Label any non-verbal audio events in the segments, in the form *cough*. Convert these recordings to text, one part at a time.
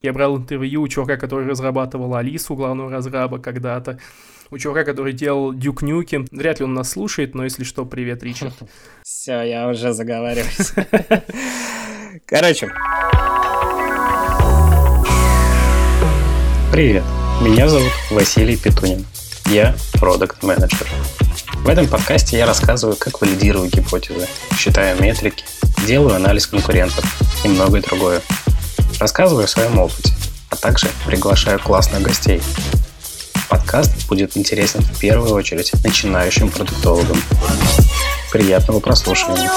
Я брал интервью у чувака, который разрабатывал Алису, главного разраба когда-то. У чувака, который делал Дюк Нюки. Вряд ли он нас слушает, но если что, привет, Ричард. *laughs* Все, я уже заговариваюсь. *laughs* Короче. Привет, меня зовут Василий Петунин. Я продукт менеджер В этом подкасте я рассказываю, как валидирую гипотезы, считаю метрики, делаю анализ конкурентов и многое другое. Рассказываю о своем опыте, а также приглашаю классных гостей. Подкаст будет интересен в первую очередь начинающим продуктологам. Приятного прослушивания.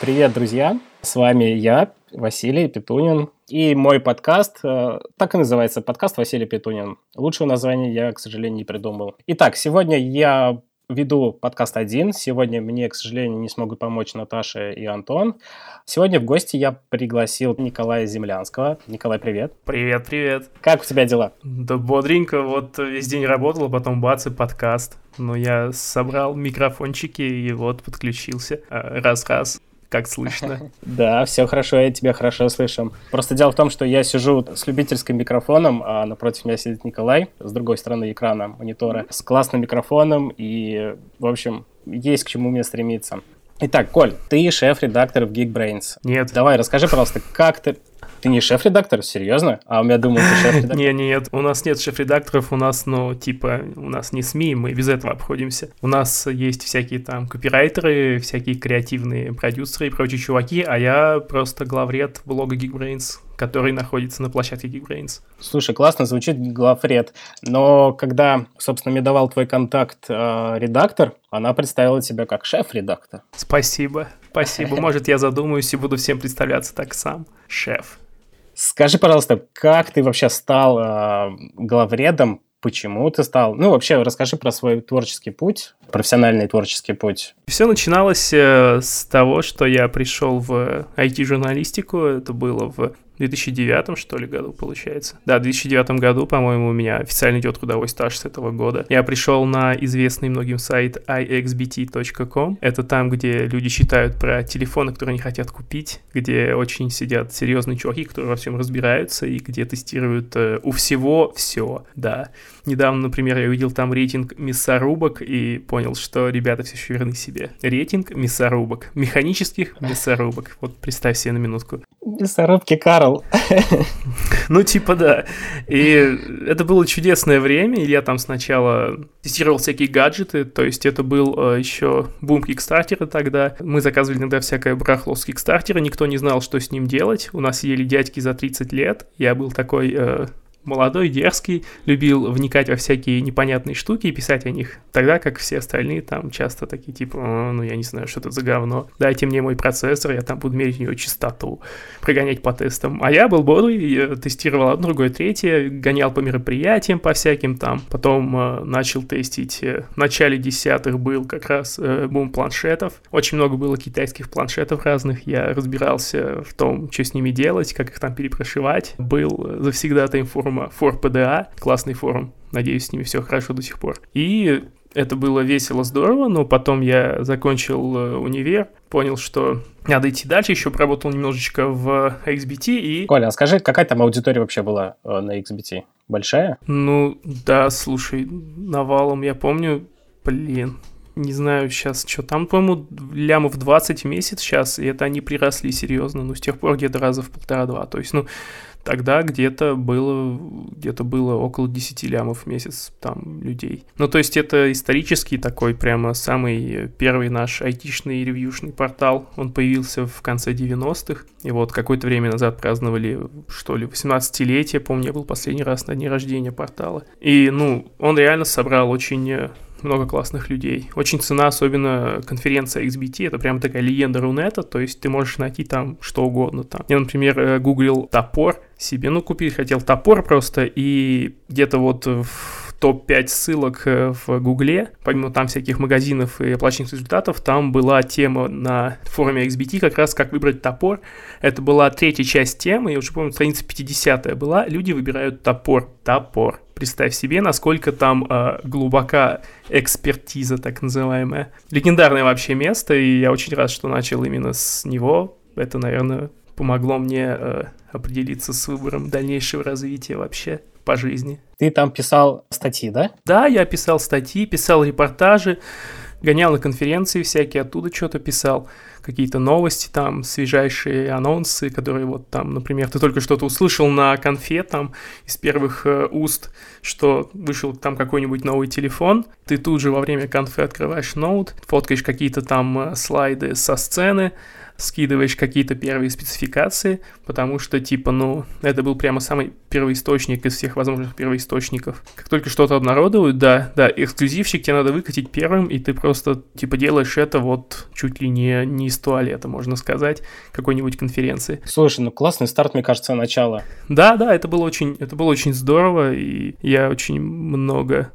Привет, друзья! С вами я, Василий Петунин, и мой подкаст, э, так и называется, подкаст Василий Петунин. Лучшего названия я, к сожалению, не придумал. Итак, сегодня я веду подкаст один. Сегодня мне, к сожалению, не смогут помочь Наташа и Антон. Сегодня в гости я пригласил Николая Землянского. Николай, привет. Привет, привет. Как у тебя дела? Да бодренько, вот весь день работал, потом бац и подкаст. Но я собрал микрофончики и вот подключился раз-раз как слышно. *laughs* Да, все хорошо, я тебя хорошо слышу. Просто дело в том, что я сижу с любительским микрофоном, а напротив меня сидит Николай с другой стороны экрана монитора с классным микрофоном, и, в общем, есть к чему мне стремиться. Итак, Коль, ты шеф-редактор в Geekbrains. Нет. Давай, расскажи, пожалуйста, как ты... Ты не шеф-редактор? Серьезно? А у меня думал, ты шеф-редактор. Не, нет, у нас нет шеф-редакторов, у нас, ну, типа, у нас не СМИ, мы без этого обходимся. У нас есть всякие там копирайтеры, всякие креативные продюсеры и прочие чуваки, а я просто главред блога Geekbrains, который находится на площадке Geekbrains. Слушай, классно звучит главред, но когда, собственно, мне давал твой контакт э, редактор, она представила тебя как шеф-редактор. Спасибо, спасибо. *laughs* Может, я задумаюсь и буду всем представляться так сам. Шеф. Скажи, пожалуйста, как ты вообще стал э, главредом? Почему ты стал? Ну, вообще, расскажи про свой творческий путь, профессиональный творческий путь. Все начиналось э, с того, что я пришел в IT-журналистику. Это было в 2009 что ли году получается. Да, в 2009 году, по-моему, у меня официально идет трудовой стаж с этого года. Я пришел на известный многим сайт ixbt.com. Это там, где люди читают про телефоны, которые они хотят купить, где очень сидят серьезные чуваки, которые во всем разбираются и где тестируют э, у всего все, да. Недавно, например, я увидел там рейтинг мясорубок и понял, что ребята все еще верны себе. Рейтинг мясорубок. Механических мясорубок. Вот представь себе на минутку. Мясорубки Карл. Ну, типа, да. И это было чудесное время, я там сначала тестировал всякие гаджеты, то есть это был э, еще бум Кикстартера тогда. Мы заказывали иногда всякое брахло с Кикстартера, никто не знал, что с ним делать. У нас сидели дядьки за 30 лет, я был такой э, молодой, дерзкий, любил вникать во всякие непонятные штуки и писать о них. Тогда, как все остальные, там часто такие типа, ну я не знаю, что это за говно. Дайте мне мой процессор, я там буду мерить у него частоту, прогонять по тестам. А я был бодрый, тестировал одно, другое, третье, гонял по мероприятиям, по всяким там. Потом э, начал тестить. Э, в начале десятых был как раз э, бум планшетов. Очень много было китайских планшетов разных. Я разбирался в том, что с ними делать, как их там перепрошивать. Был завсегда-то форум форума ForPDA, классный форум, надеюсь, с ними все хорошо до сих пор. И это было весело, здорово, но потом я закончил э, универ, понял, что надо идти дальше, еще поработал немножечко в XBT и... Коля, а скажи, какая там аудитория вообще была э, на XBT? Большая? Ну, да, слушай, навалом, я помню, блин, не знаю сейчас, что там, по-моему, лямов 20 в месяц сейчас, и это они приросли серьезно, но с тех пор где-то раза в полтора-два, то есть, ну, Тогда где-то было, где-то было около 10 лямов в месяц там людей. Ну, то есть это исторический такой прямо самый первый наш айтишный ревьюшный портал. Он появился в конце 90-х. И вот какое-то время назад праздновали, что ли, 18-летие. Помню, я был последний раз на дне рождения портала. И, ну, он реально собрал очень много классных людей. Очень цена, особенно конференция XBT, это прям такая легенда Рунета, то есть ты можешь найти там что угодно там. Я, например, э, гуглил топор себе, ну, купить хотел топор просто, и где-то вот в топ-5 ссылок э, в Гугле, помимо там всяких магазинов и оплаченных результатов, там была тема на форуме XBT, как раз как выбрать топор. Это была третья часть темы, я уже помню, страница 50 была, люди выбирают топор, топор. Представь себе, насколько там э, глубока экспертиза, так называемая. Легендарное вообще место, и я очень рад, что начал именно с него. Это, наверное, помогло мне э, определиться с выбором дальнейшего развития вообще по жизни. Ты там писал статьи, да? Да, я писал статьи, писал репортажи, гонял на конференции всякие, оттуда что-то писал какие-то новости там, свежайшие анонсы, которые вот там, например, ты только что-то услышал на конфе там из первых э, уст, что вышел там какой-нибудь новый телефон, ты тут же во время конфы открываешь ноут, фоткаешь какие-то там э, слайды со сцены, скидываешь какие-то первые спецификации, потому что, типа, ну, это был прямо самый первоисточник из всех возможных первоисточников. Как только что-то обнародуют, да, да, эксклюзивчик тебе надо выкатить первым, и ты просто, типа, делаешь это вот чуть ли не, не из туалета, можно сказать, какой-нибудь конференции. Слушай, ну классный старт, мне кажется, начало. Да, да, это было очень, это было очень здорово, и я очень много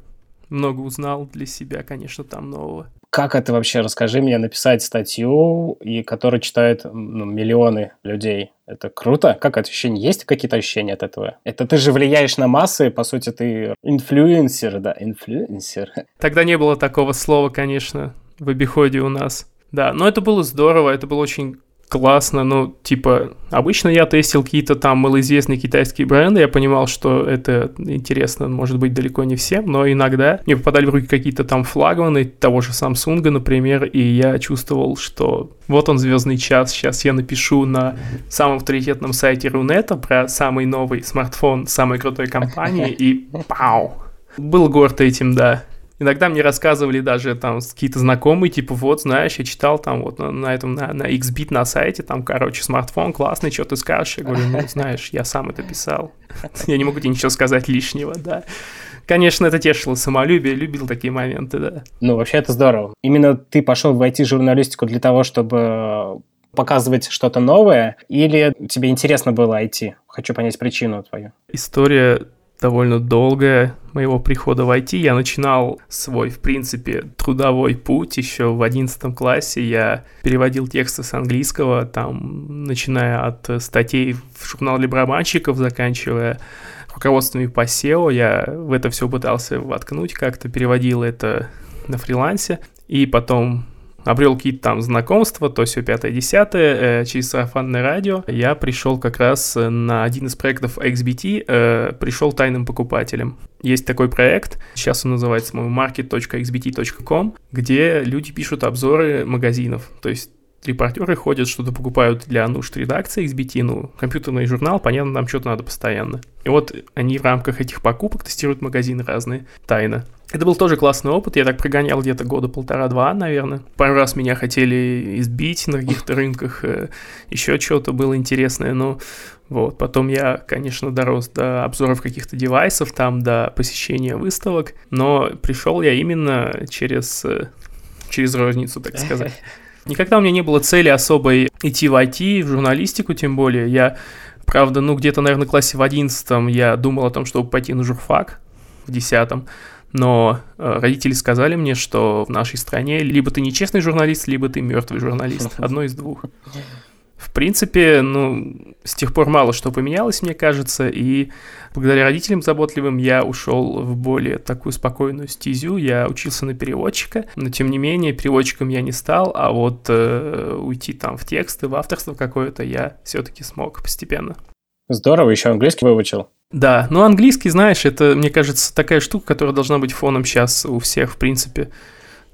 много узнал для себя, конечно, там нового. Как это вообще? Расскажи мне написать статью, и которую читают ну, миллионы людей. Это круто? Как ощущение? Есть какие-то ощущения от этого? Это ты же влияешь на массы, по сути, ты инфлюенсер, да, инфлюенсер. *laughs* Тогда не было такого слова, конечно, в обиходе у нас. Да, но это было здорово, это было очень классно, ну, типа, обычно я тестил какие-то там малоизвестные китайские бренды, я понимал, что это интересно, может быть, далеко не всем, но иногда мне попадали в руки какие-то там флагманы того же Samsung, например, и я чувствовал, что вот он звездный час, сейчас я напишу на самом авторитетном сайте Рунета про самый новый смартфон самой крутой компании, и *laughs* пау! Был горд этим, да. Иногда мне рассказывали даже там какие-то знакомые, типа, вот, знаешь, я читал там вот на, на этом, на, на XBit на сайте, там, короче, смартфон классный, что ты скажешь? Я говорю, ну, знаешь, я сам это писал. *laughs* Я не могу тебе ничего сказать лишнего, да. Конечно, это тешило самолюбие, любил такие моменты, да. Ну, вообще это здорово. Именно ты пошел в IT-журналистику для того, чтобы показывать что-то новое, или тебе интересно было IT? Хочу понять причину твою. История довольно долгая моего прихода в IT. Я начинал свой, в принципе, трудовой путь еще в 11 классе. Я переводил тексты с английского, там, начиная от статей в журнал для барабанщиков, заканчивая руководствами по SEO. Я в это все пытался воткнуть как-то, переводил это на фрилансе. И потом обрел какие-то там знакомства, то все пятое, десятое, э, через сарафанное радио. Я пришел как раз на один из проектов XBT, э, пришел тайным покупателем. Есть такой проект, сейчас он называется market.xbt.com, где люди пишут обзоры магазинов, то есть репортеры ходят, что-то покупают для нужд редакции XBT, ну, компьютерный журнал, понятно, нам что-то надо постоянно. И вот они в рамках этих покупок тестируют магазины разные, тайно. Это был тоже классный опыт, я так прогонял где-то года полтора-два, наверное. Пару раз меня хотели избить на каких-то рынках, э, еще что-то было интересное, но вот. Потом я, конечно, дорос до обзоров каких-то девайсов, там, до посещения выставок, но пришел я именно через, э, через розницу, так сказать. *laughs* Никогда у меня не было цели особой идти в IT, в журналистику тем более. Я, правда, ну где-то, наверное, в классе в одиннадцатом я думал о том, чтобы пойти на журфак в десятом. Но э, родители сказали мне, что в нашей стране либо ты нечестный журналист, либо ты мертвый журналист. *laughs* Одно из двух. В принципе, ну, с тех пор мало что поменялось, мне кажется, и благодаря родителям заботливым я ушел в более такую спокойную стезю. Я учился на переводчика, но тем не менее переводчиком я не стал, а вот э, уйти там в тексты, в авторство какое-то я все-таки смог постепенно. Здорово, еще английский выучил. Да, но английский, знаешь, это, мне кажется, такая штука, которая должна быть фоном сейчас у всех, в принципе.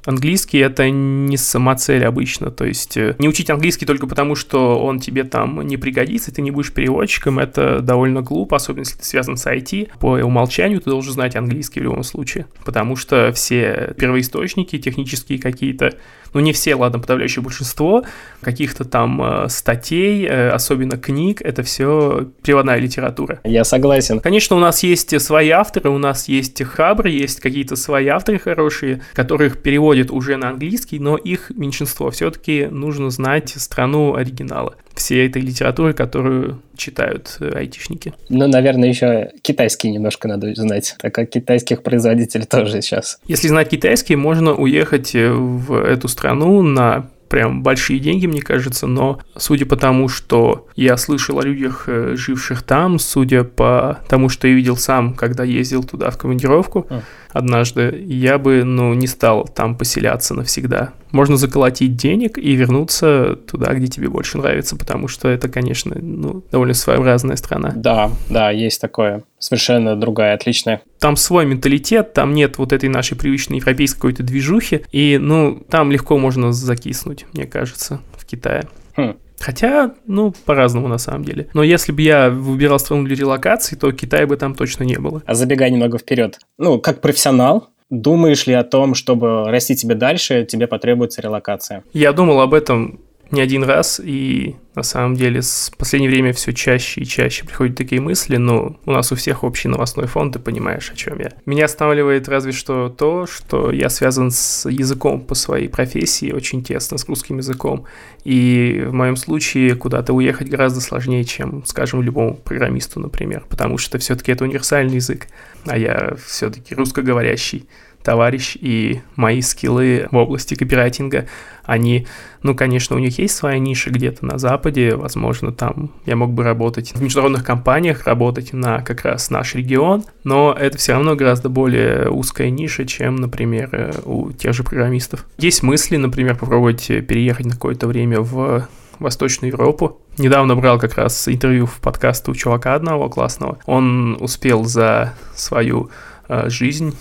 Английский это не самоцель обычно, то есть э, не учить английский только потому, что он тебе там не пригодится, ты не будешь переводчиком, это довольно глупо, особенно если ты связан с IT. По умолчанию ты должен знать английский в любом случае, потому что все первоисточники технические какие-то ну не все, ладно, подавляющее большинство, каких-то там э, статей, э, особенно книг, это все переводная литература. Я согласен. Конечно, у нас есть свои авторы, у нас есть хабры, есть какие-то свои авторы хорошие, которых переводят уже на английский, но их меньшинство. Все-таки нужно знать страну оригинала всей этой литературы, которую читают э, айтишники. Ну, наверное, еще китайский немножко надо знать, так как китайских производителей тоже сейчас. Если знать китайский, можно уехать э, в эту страну на прям большие деньги, мне кажется, но судя по тому, что я слышал о людях, э, живших там, судя по тому, что я видел сам, когда ездил туда в командировку, mm. Однажды, я бы, ну, не стал там поселяться навсегда. Можно заколотить денег и вернуться туда, где тебе больше нравится, потому что это, конечно, ну, довольно своеобразная страна. Да, да, есть такое. Совершенно другая, отличная. Там свой менталитет, там нет вот этой нашей привычной европейской какой-то движухи, и, ну, там легко можно закиснуть, мне кажется, в Китае. Хм. Хотя, ну, по-разному на самом деле. Но если бы я выбирал страну для релокации, то Китая бы там точно не было. А забегай немного вперед. Ну, как профессионал, думаешь ли о том, чтобы расти тебе дальше, тебе потребуется релокация? Я думал об этом не один раз, и на самом деле с последнее время все чаще и чаще приходят такие мысли, но у нас у всех общий новостной фон, ты понимаешь, о чем я. Меня останавливает разве что то, что я связан с языком по своей профессии очень тесно, с русским языком, и в моем случае куда-то уехать гораздо сложнее, чем, скажем, любому программисту, например, потому что все-таки это универсальный язык, а я все-таки русскоговорящий товарищ, и мои скиллы в области копирайтинга, они, ну, конечно, у них есть своя ниша где-то на Западе, возможно, там я мог бы работать в международных компаниях, работать на как раз наш регион, но это все равно гораздо более узкая ниша, чем, например, у тех же программистов. Есть мысли, например, попробовать переехать на какое-то время в Восточную Европу. Недавно брал как раз интервью в подкаст у чувака одного классного. Он успел за свою э, жизнь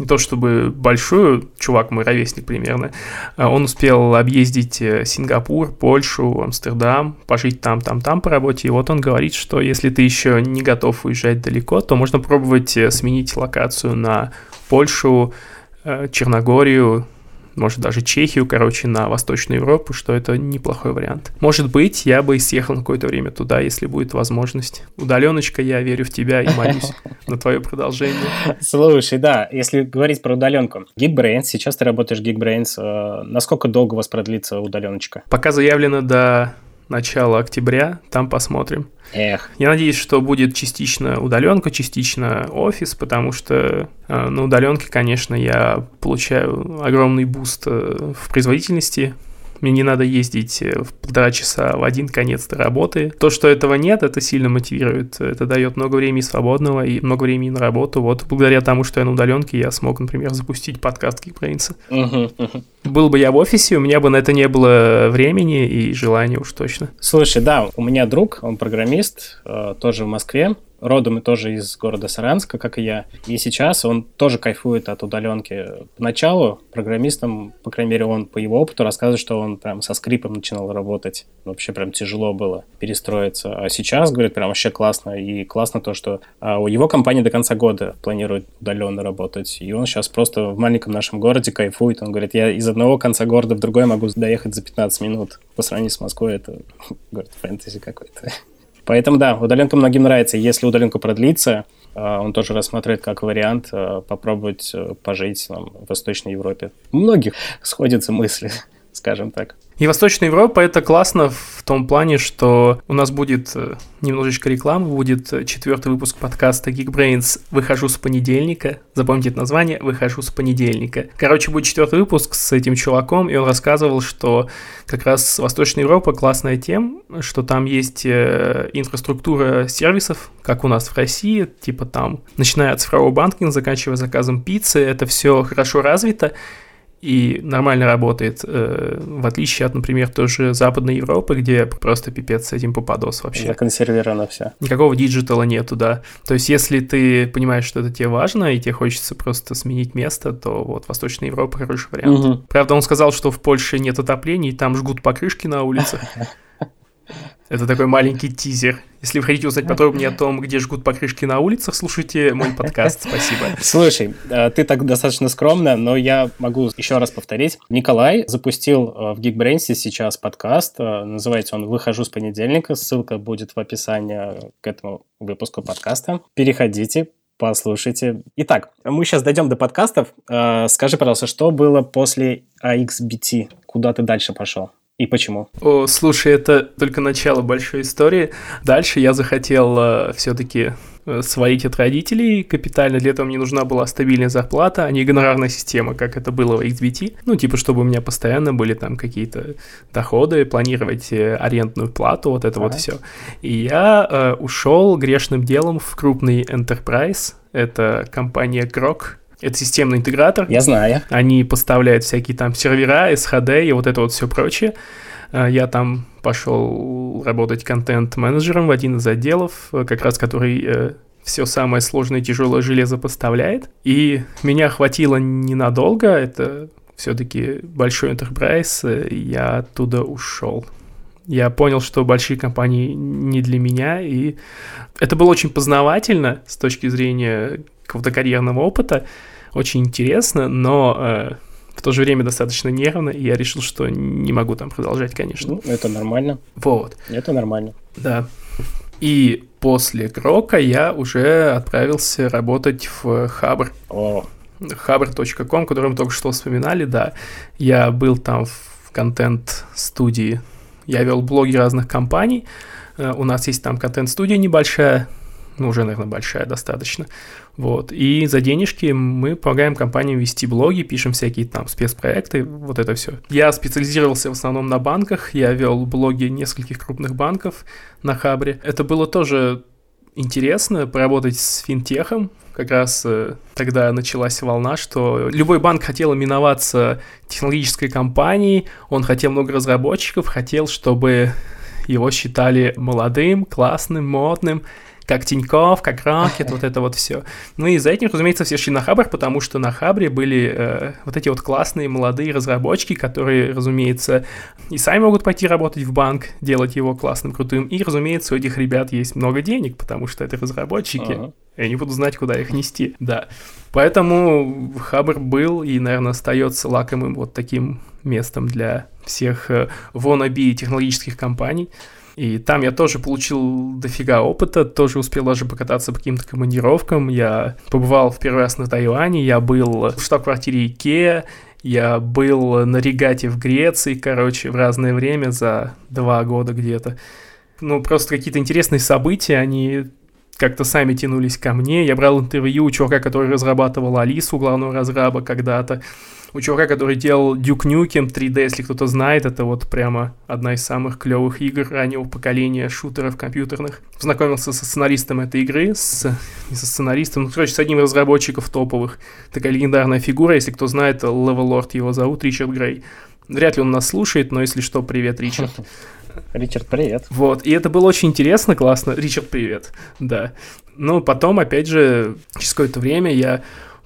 не то чтобы большую, чувак мой ровесник примерно, а он успел объездить э, Сингапур, Польшу, Амстердам, пожить там, там, там по работе, и вот он говорит, что если ты еще не готов уезжать далеко, то можно пробовать э, сменить локацию на Польшу, э, Черногорию, может даже Чехию, короче, на Восточную Европу, что это неплохой вариант. Может быть, я бы съехал на какое-то время туда, если будет возможность. Удаленочка, я верю в тебя и молюсь *laughs* на твое продолжение. Слушай, да, если говорить про удаленку. Geekbrains, сейчас ты работаешь Geekbrains, э, насколько долго у вас продлится удаленочка? Пока заявлено до начала октября, там посмотрим. Эх. Я надеюсь, что будет частично удаленка, частично офис, потому что э, на удаленке, конечно, я получаю огромный буст э, в производительности, мне не надо ездить э, в полтора часа в один конец до работы. То, что этого нет, это сильно мотивирует. Это дает много времени свободного и много времени на работу. Вот благодаря тому, что я на удаленке, я смог, например, запустить подкаст Geekbrains. Uh-huh, uh-huh. Был бы я в офисе, у меня бы на это не было времени и желания уж точно. Слушай, да, у меня друг, он программист, э, тоже в Москве родом и тоже из города Саранска, как и я. И сейчас он тоже кайфует от удаленки. Поначалу программистом, по крайней мере, он по его опыту рассказывает, что он прям со скрипом начинал работать. Вообще прям тяжело было перестроиться. А сейчас, говорит, прям вообще классно. И классно то, что а, у его компании до конца года планирует удаленно работать. И он сейчас просто в маленьком нашем городе кайфует. Он говорит, я из одного конца города в другой могу доехать за 15 минут. По сравнению с Москвой это, *laughs* говорит, фэнтези какой-то. Поэтому да, удаленка многим нравится. Если удаленка продлится, э, он тоже рассматривает как вариант э, попробовать э, пожить там, в Восточной Европе. У многих сходятся мысли, скажем так. И Восточная Европа это классно в том плане, что у нас будет э, немножечко рекламы, будет э, четвертый выпуск подкаста Geekbrains «Выхожу с понедельника». Запомните название «Выхожу с понедельника». Короче, будет четвертый выпуск с этим чуваком, и он рассказывал, что как раз Восточная Европа классная тем, что там есть э, инфраструктура сервисов, как у нас в России, типа там, начиная от цифрового банкинга, заканчивая заказом пиццы, это все хорошо развито, и нормально работает, э, в отличие от, например, тоже Западной Европы, где просто пипец с этим попадос вообще. Законсервировано все. Никакого digital а нету, да. То есть, если ты понимаешь, что это тебе важно, и тебе хочется просто сменить место, то вот Восточная Европа хороший вариант. Угу. Правда, он сказал, что в Польше нет отопления, и там жгут покрышки на улицах. *laughs* Это такой маленький тизер. Если вы хотите узнать подробнее о том, где жгут покрышки на улицах, слушайте мой подкаст. Спасибо. Слушай, э, ты так достаточно скромно, но я могу еще раз повторить. Николай запустил э, в Geekbrains сейчас подкаст. Э, называется он «Выхожу с понедельника». Ссылка будет в описании к этому выпуску подкаста. Переходите, послушайте. Итак, мы сейчас дойдем до подкастов. Скажи, пожалуйста, что было после AXBT? Куда ты дальше пошел? И почему? О, слушай, это только начало большой истории. Дальше я захотел э, все-таки э, свалить от родителей капитально. Для этого мне нужна была стабильная зарплата, а не гонорарная система, как это было в XBT. Ну, типа, чтобы у меня постоянно были там какие-то доходы, планировать э, арендную плату, вот это ага. вот все. И я э, ушел грешным делом в крупный enterprise. Это компания Grok Это системный интегратор. Я знаю. Они поставляют всякие там сервера, SHD и вот это вот все прочее. Э, я там пошел работать контент-менеджером в один из отделов, э, как раз который э, все самое сложное и тяжелое железо поставляет. И меня хватило ненадолго, это все-таки большой enterprise, я оттуда ушел. Я понял, что большие компании не для меня, и это было очень познавательно с точки зрения какого-то карьерного опыта, очень интересно, но э, в то же время достаточно нервно, и я решил, что не могу там продолжать, конечно. Ну, это нормально. Вот. Это нормально. Да. И после Грока я уже отправился работать в Хабр. О. Хабр.ком, который мы только что вспоминали, да. Я был там в контент-студии. Я вел блоги разных компаний. Э, у нас есть там контент-студия небольшая, ну, уже, наверное, большая достаточно. Вот. И за денежки мы помогаем компаниям вести блоги, пишем всякие там спецпроекты, вот это все. Я специализировался в основном на банках, я вел блоги нескольких крупных банков на Хабре. Это было тоже интересно поработать с финтехом. Как раз э, тогда началась волна, что любой банк хотел именоваться технологической компанией, он хотел много разработчиков, хотел, чтобы его считали молодым, классным, модным как Тиньков, как Рокет, *laughs* вот это вот все. Ну и за этим, разумеется, все шли на Хабр, потому что на Хабре были э, вот эти вот классные молодые разработчики, которые, разумеется, и сами могут пойти работать в банк, делать его классным, крутым. И, разумеется, у этих ребят есть много денег, потому что это разработчики. Ага. И они будут знать, куда их нести. Да. Поэтому Хабр был и, наверное, остается лакомым вот таким местом для всех э, wannabe технологических компаний. И там я тоже получил дофига опыта, тоже успел даже покататься по каким-то командировкам. Я побывал в первый раз на Тайване, я был в штаб-квартире Икеа, я был на регате в Греции, короче, в разное время, за два года где-то. Ну, просто какие-то интересные события, они как-то сами тянулись ко мне. Я брал интервью у чувака, который разрабатывал Алису, главного разраба когда-то у чувака, который делал Duke Nukem 3D, если кто-то знает, это вот прямо одна из самых клевых игр раннего поколения шутеров компьютерных. Познакомился со сценаристом этой игры, с, не со сценаристом, ну, короче, с одним из разработчиков топовых. Такая легендарная фигура, если кто знает, Level Lord его зовут, Ричард Грей. Вряд ли он нас слушает, но если что, привет, Ричард. *laughs* Ричард, привет. Вот, и это было очень интересно, классно. Ричард, привет, да. Но потом, опять же, через какое-то время я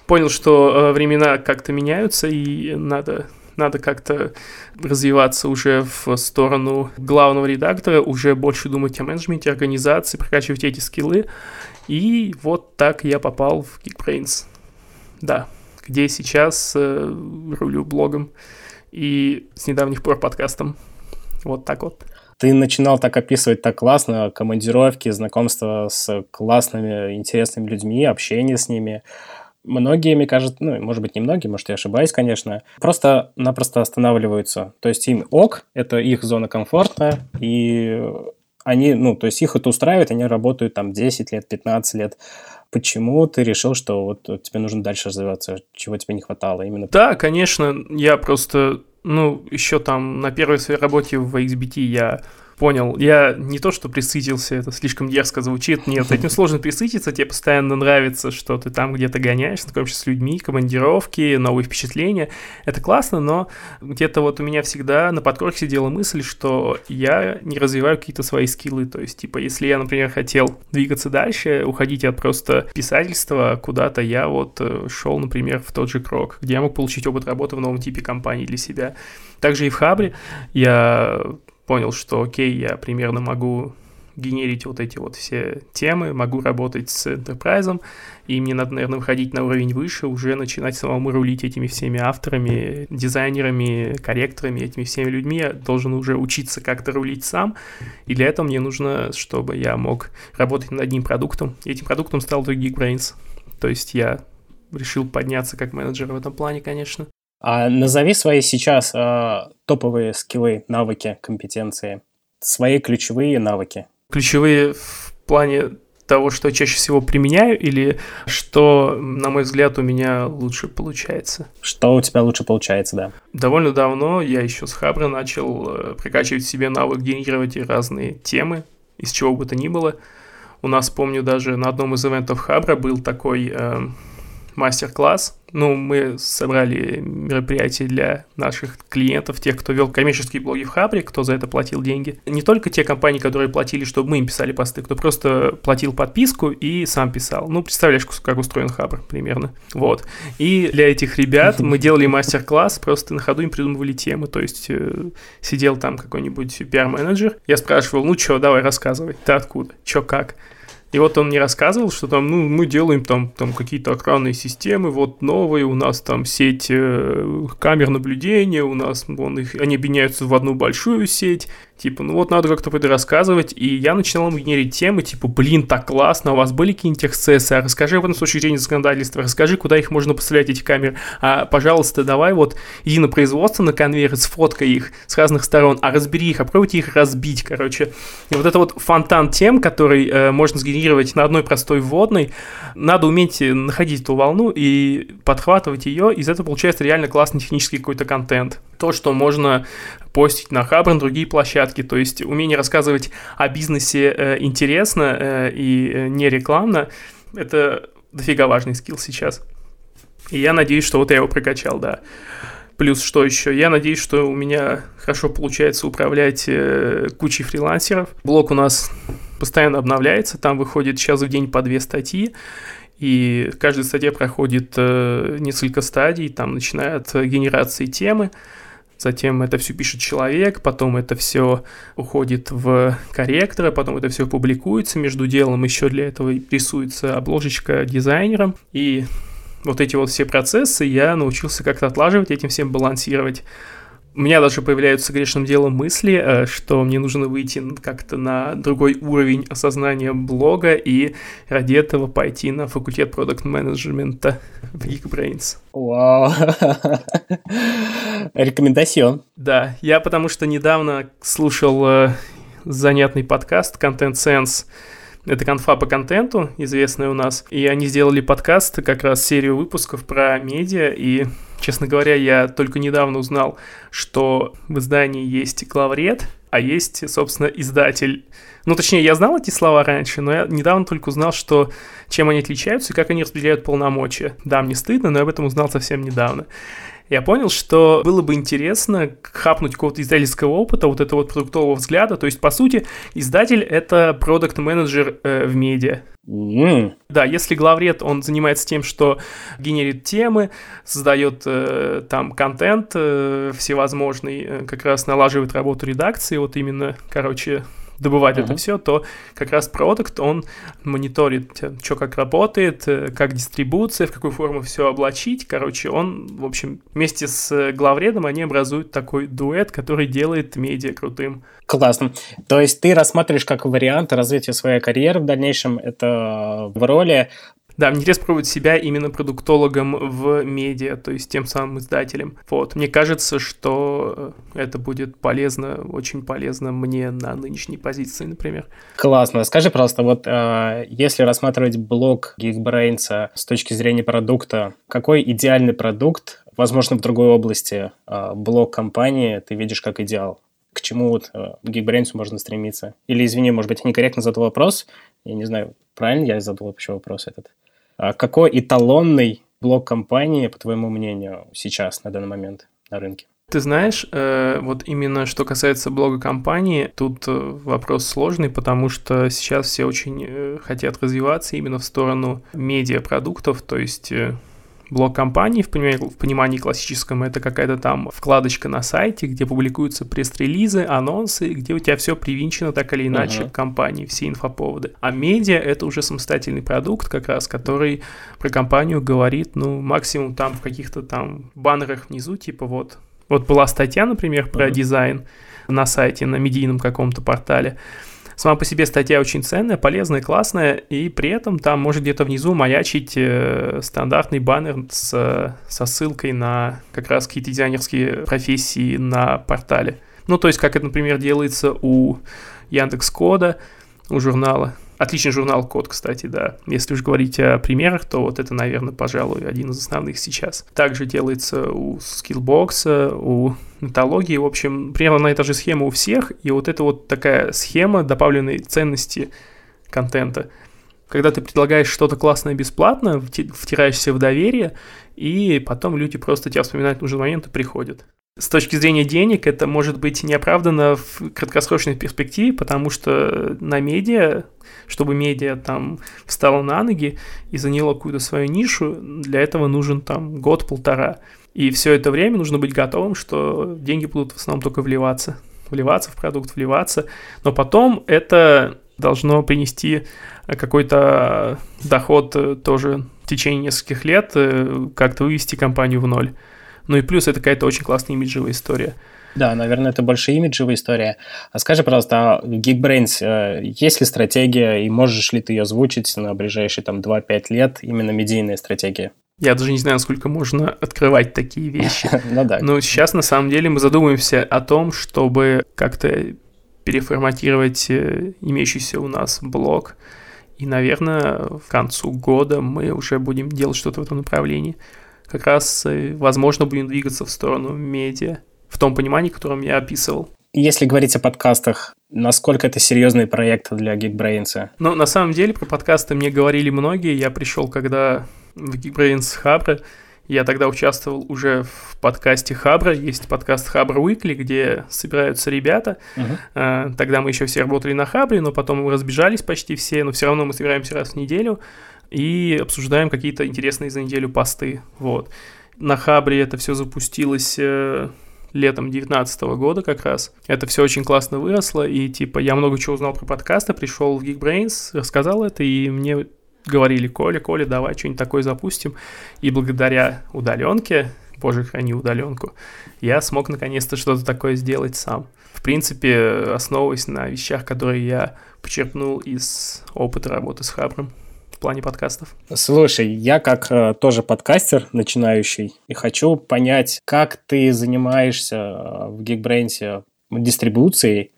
понял, что э, времена как-то меняются, и надо надо как-то развиваться уже в сторону главного редактора, уже больше думать о менеджменте, организации, прокачивать эти скиллы. И вот так я попал в Geekbrains. Да, где сейчас э, рулю блогом и с недавних пор подкастом. Вот так вот. Ты начинал так описывать так классно командировки, знакомства с классными, интересными людьми, общение с ними. Многие, мне кажется, ну, может быть, не многие, может, я ошибаюсь, конечно, просто-напросто останавливаются. То есть им ок, это их зона комфорта, и они, ну, то есть их это устраивает, они работают там 10 лет, 15 лет. Почему ты решил, что вот тебе нужно дальше развиваться? Чего тебе не хватало именно? Да, конечно, я просто, ну, еще там на первой своей работе в XBT я Понял. Я не то, что присытился, это слишком дерзко звучит. Нет, этим *laughs* сложно присытиться, тебе постоянно нравится, что ты там где-то гоняешь, знакомишься с людьми, командировки, новые впечатления. Это классно, но где-то вот у меня всегда на подкорке сидела мысль, что я не развиваю какие-то свои скиллы. То есть, типа, если я, например, хотел двигаться дальше, уходить от просто писательства куда-то, я вот э, шел, например, в тот же крок, где я мог получить опыт работы в новом типе компании для себя. Также и в Хабре я понял, что окей, я примерно могу генерить вот эти вот все темы, могу работать с enterprise, и мне надо, наверное, выходить на уровень выше, уже начинать самому рулить этими всеми авторами, дизайнерами, корректорами, этими всеми людьми. Я должен уже учиться как-то рулить сам, и для этого мне нужно, чтобы я мог работать над одним продуктом. И этим продуктом стал Geekbrains. То есть я решил подняться как менеджер в этом плане, конечно. А назови свои сейчас э, топовые скиллы, навыки, компетенции, свои ключевые навыки. Ключевые в плане того, что чаще всего применяю, или что, на мой взгляд, у меня лучше получается? Что у тебя лучше получается, да. Довольно давно я еще с Хабра начал э, прокачивать себе навык генерировать разные темы, из чего бы то ни было. У нас, помню, даже на одном из ивентов Хабра был такой э, мастер-класс. Ну, мы собрали мероприятие для наших клиентов, тех, кто вел коммерческие блоги в Хабре, кто за это платил деньги. Не только те компании, которые платили, чтобы мы им писали посты, кто просто платил подписку и сам писал. Ну, представляешь, как устроен Хабр примерно. Вот. И для этих ребят мы делали мастер-класс, просто на ходу им придумывали темы. То есть э, сидел там какой-нибудь пиар-менеджер, я спрашивал, ну что, давай рассказывай, ты откуда, что как. И вот он мне рассказывал, что там, ну, мы делаем там, там какие-то охранные системы, вот новые, у нас там сеть э, камер наблюдения, у нас вон, их, они объединяются в одну большую сеть, Типа, ну вот надо как-то это рассказывать. И я начинал ему генерить темы, типа, блин, так классно, у вас были какие-нибудь эксцессы, а расскажи об этом с точки зрения законодательства, расскажи, куда их можно поставлять, эти камеры. А, пожалуйста, давай вот иди на производство на конвейер, сфоткай их с разных сторон, а разбери их, а попробуйте их разбить, короче. И вот это вот фонтан тем, который э, можно сгенерировать на одной простой вводной, надо уметь находить эту волну и подхватывать ее, из этого получается реально классный технический какой-то контент. То, что можно постить на Хабр, на другие площадки. То есть умение рассказывать о бизнесе э, интересно э, и э, не рекламно, это дофига важный скилл сейчас. И я надеюсь, что вот я его прокачал, да. Плюс что еще? Я надеюсь, что у меня хорошо получается управлять э, кучей фрилансеров. Блог у нас постоянно обновляется, там выходит сейчас в день по две статьи. И каждая статья проходит э, несколько стадий, там начиная от генерации темы, Затем это все пишет человек, потом это все уходит в корректора, потом это все публикуется. Между делом еще для этого рисуется обложечка дизайнером. И вот эти вот все процессы я научился как-то отлаживать, этим всем балансировать. У меня даже появляются грешным делом мысли, э, что мне нужно выйти как-то на другой уровень осознания блога и ради этого пойти на факультет продукт менеджмента *laughs* в Geekbrains. Вау. *laughs* Рекомендацион. Да, я потому что недавно слушал э, занятный подкаст Content Sense это конфа по контенту, известная у нас. И они сделали подкаст, как раз серию выпусков про медиа. И, честно говоря, я только недавно узнал, что в издании есть главред, а есть, собственно, издатель. Ну, точнее, я знал эти слова раньше, но я недавно только узнал, что чем они отличаются и как они распределяют полномочия. Да, мне стыдно, но я об этом узнал совсем недавно я понял, что было бы интересно хапнуть какого-то издательского опыта, вот этого вот продуктового взгляда. То есть, по сути, издатель — это продукт-менеджер э, в медиа. Mm. Да, если главред, он занимается тем, что генерит темы, создает э, там контент э, всевозможный, э, как раз налаживает работу редакции, вот именно, короче, добывать uh-huh. это все, то как раз продукт, он мониторит, что как работает, э, как дистрибуция, в какую форму все облачить. Короче, он, в общем, вместе с главредом они образуют такой дуэт, который делает медиа крутым. Классно. То есть ты рассматриваешь как вариант развития своей карьеры в дальнейшем, это в роли да, мне интересно пробовать себя именно продуктологом в медиа, то есть тем самым издателем. Вот, мне кажется, что это будет полезно, очень полезно мне на нынешней позиции, например. Классно. Скажи, пожалуйста, вот э, если рассматривать блог Geekbrains с точки зрения продукта, какой идеальный продукт, возможно, в другой области, э, блог компании ты видишь как идеал? к чему вот э, Geekbrains можно стремиться? Или, извини, может быть, некорректно задал вопрос. Я не знаю, правильно я задал вообще вопрос этот? А какой эталонный блок компании, по твоему мнению, сейчас на данный момент на рынке? Ты знаешь, э, вот именно что касается блога компании, тут э, вопрос сложный, потому что сейчас все очень э, хотят развиваться именно в сторону медиапродуктов, то есть Блок компании в понимании, в понимании классическом это какая-то там вкладочка на сайте, где публикуются пресс-релизы, анонсы, где у тебя все привинчено так или иначе uh-huh. к компании, все инфоповоды. А медиа это уже самостоятельный продукт, как раз, который про компанию говорит, ну, максимум там в каких-то там баннерах внизу, типа вот. Вот была статья, например, про uh-huh. дизайн на сайте, на медийном каком-то портале. Сама по себе статья очень ценная, полезная, классная, и при этом там может где-то внизу маячить э, стандартный баннер с, со ссылкой на как раз какие-то дизайнерские профессии на портале. Ну, то есть, как это, например, делается у Яндекс Кода, у журнала. Отличный журнал Код, кстати, да. Если уж говорить о примерах, то вот это, наверное, пожалуй, один из основных сейчас. Также делается у Skillbox, у Нотологии. В общем, примерно эта же схема у всех. И вот это вот такая схема добавленной ценности контента – когда ты предлагаешь что-то классное бесплатно, втираешься в доверие, и потом люди просто тебя вспоминают в нужный момент и приходят. С точки зрения денег это может быть неоправданно в краткосрочной перспективе, потому что на медиа, чтобы медиа там встала на ноги и заняла какую-то свою нишу, для этого нужен там год-полтора. И все это время нужно быть готовым, что деньги будут в основном только вливаться. Вливаться в продукт, вливаться. Но потом это должно принести какой-то доход тоже в течение нескольких лет, э, как-то вывести компанию в ноль. Ну и плюс это какая-то очень классная имиджевая история. Да, наверное, это больше имиджевая история. А скажи, пожалуйста, а Geekbrains, э, есть ли стратегия и можешь ли ты ее озвучить на ближайшие там 2-5 лет, именно медийная стратегия? Я даже не знаю, насколько можно открывать такие вещи. *laughs* ну да. Но сейчас, на самом деле, мы задумываемся о том, чтобы как-то переформатировать э, имеющийся у нас блог. И, наверное, к концу года мы уже будем делать что-то в этом направлении как раз, возможно, будем двигаться в сторону медиа, в том понимании, которым я описывал. Если говорить о подкастах, насколько это серьезный проект для Geekbrains? Ну, на самом деле, про подкасты мне говорили многие. Я пришел, когда в Geekbrains Хабра, я тогда участвовал уже в подкасте Хабра. Есть подкаст Хабра Weekly, где собираются ребята. Uh-huh. Тогда мы еще все работали на Хабре, но потом мы разбежались почти все, но все равно мы собираемся раз в неделю и обсуждаем какие-то интересные за неделю посты. Вот. На Хабре это все запустилось э, летом 2019 года как раз. Это все очень классно выросло, и типа я много чего узнал про подкасты, пришел в Geekbrains, рассказал это, и мне говорили, Коля, Коля, давай что-нибудь такое запустим. И благодаря удаленке, боже, храни удаленку, я смог наконец-то что-то такое сделать сам. В принципе, основываясь на вещах, которые я почерпнул из опыта работы с Хабром в плане подкастов? Слушай, я как э, тоже подкастер начинающий и хочу понять, как ты занимаешься э, в Geekbrains дистрибуцией